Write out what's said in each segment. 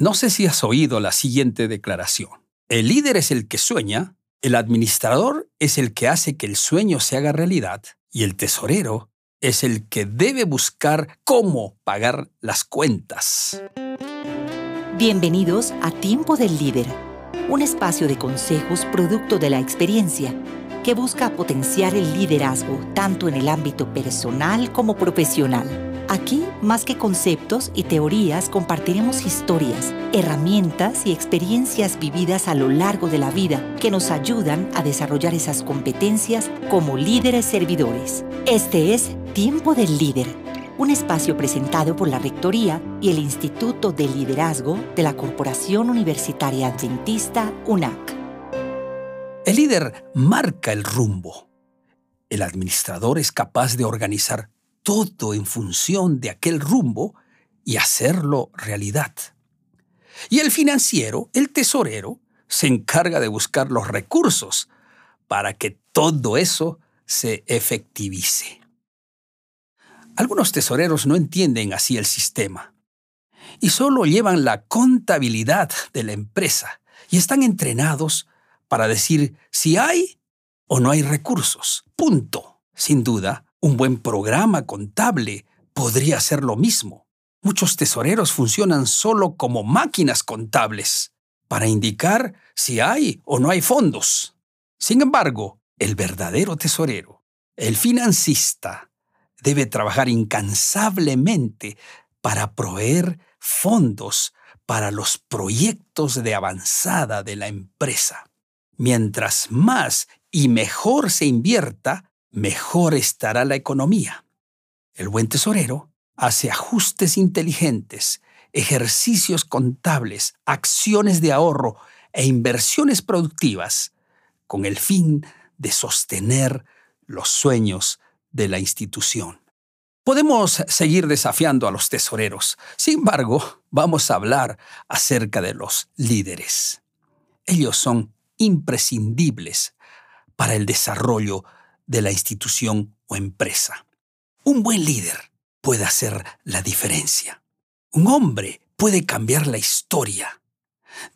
No sé si has oído la siguiente declaración. El líder es el que sueña, el administrador es el que hace que el sueño se haga realidad y el tesorero es el que debe buscar cómo pagar las cuentas. Bienvenidos a Tiempo del Líder, un espacio de consejos producto de la experiencia que busca potenciar el liderazgo tanto en el ámbito personal como profesional. Aquí, más que conceptos y teorías, compartiremos historias, herramientas y experiencias vividas a lo largo de la vida que nos ayudan a desarrollar esas competencias como líderes servidores. Este es Tiempo del Líder, un espacio presentado por la Rectoría y el Instituto de Liderazgo de la Corporación Universitaria Adventista UNAC. El líder marca el rumbo. El administrador es capaz de organizar todo en función de aquel rumbo y hacerlo realidad. Y el financiero, el tesorero, se encarga de buscar los recursos para que todo eso se efectivice. Algunos tesoreros no entienden así el sistema y solo llevan la contabilidad de la empresa y están entrenados para decir si hay o no hay recursos. Punto. Sin duda, un buen programa contable podría hacer lo mismo. Muchos tesoreros funcionan solo como máquinas contables para indicar si hay o no hay fondos. Sin embargo, el verdadero tesorero, el financista, debe trabajar incansablemente para proveer fondos para los proyectos de avanzada de la empresa. Mientras más y mejor se invierta, mejor estará la economía. El buen tesorero hace ajustes inteligentes, ejercicios contables, acciones de ahorro e inversiones productivas con el fin de sostener los sueños de la institución. Podemos seguir desafiando a los tesoreros, sin embargo, vamos a hablar acerca de los líderes. Ellos son imprescindibles para el desarrollo de la institución o empresa. Un buen líder puede hacer la diferencia. Un hombre puede cambiar la historia.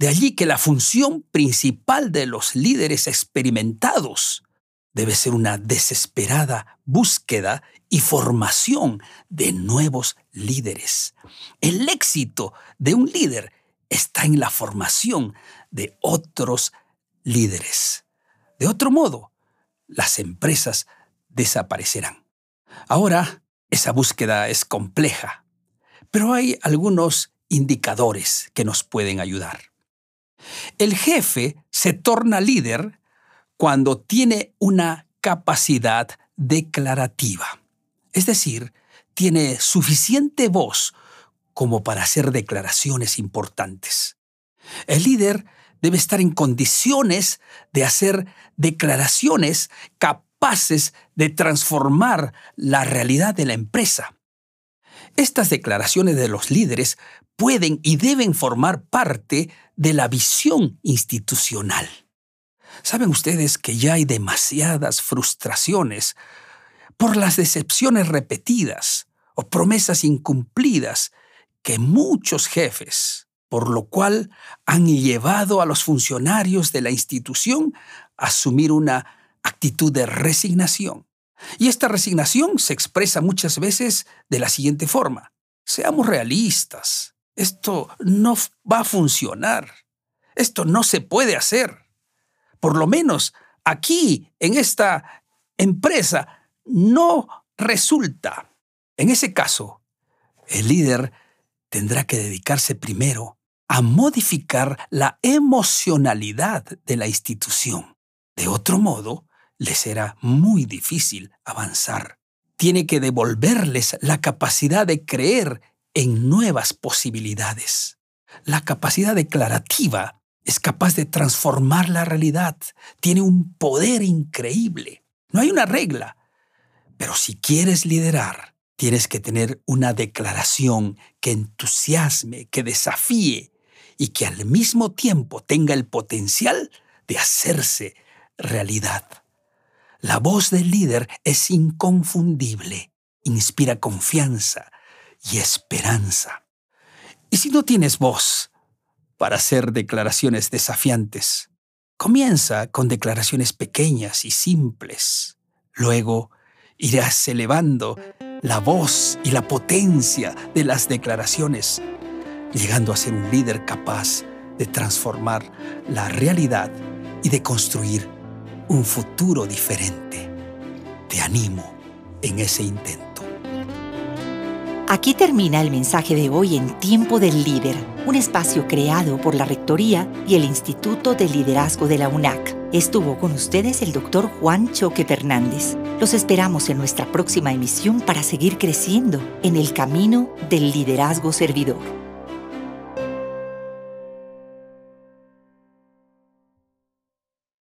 De allí que la función principal de los líderes experimentados debe ser una desesperada búsqueda y formación de nuevos líderes. El éxito de un líder está en la formación de otros líderes. De otro modo, las empresas desaparecerán. Ahora, esa búsqueda es compleja, pero hay algunos indicadores que nos pueden ayudar. El jefe se torna líder cuando tiene una capacidad declarativa, es decir, tiene suficiente voz como para hacer declaraciones importantes. El líder debe estar en condiciones de hacer declaraciones capaces de transformar la realidad de la empresa. Estas declaraciones de los líderes pueden y deben formar parte de la visión institucional. Saben ustedes que ya hay demasiadas frustraciones por las decepciones repetidas o promesas incumplidas que muchos jefes por lo cual han llevado a los funcionarios de la institución a asumir una actitud de resignación. Y esta resignación se expresa muchas veces de la siguiente forma. Seamos realistas. Esto no va a funcionar. Esto no se puede hacer. Por lo menos aquí, en esta empresa, no resulta. En ese caso, el líder tendrá que dedicarse primero a modificar la emocionalidad de la institución. De otro modo, le será muy difícil avanzar. Tiene que devolverles la capacidad de creer en nuevas posibilidades. La capacidad declarativa es capaz de transformar la realidad. Tiene un poder increíble. No hay una regla. Pero si quieres liderar, tienes que tener una declaración que entusiasme, que desafíe, y que al mismo tiempo tenga el potencial de hacerse realidad. La voz del líder es inconfundible, inspira confianza y esperanza. Y si no tienes voz, para hacer declaraciones desafiantes. Comienza con declaraciones pequeñas y simples. Luego irás elevando la voz y la potencia de las declaraciones, llegando a ser un líder capaz de transformar la realidad y de construir un futuro diferente. Te animo en ese intento. Aquí termina el mensaje de hoy en Tiempo del Líder, un espacio creado por la Rectoría y el Instituto de Liderazgo de la UNAC. Estuvo con ustedes el doctor Juan Choque Fernández. Los esperamos en nuestra próxima emisión para seguir creciendo en el camino del liderazgo servidor.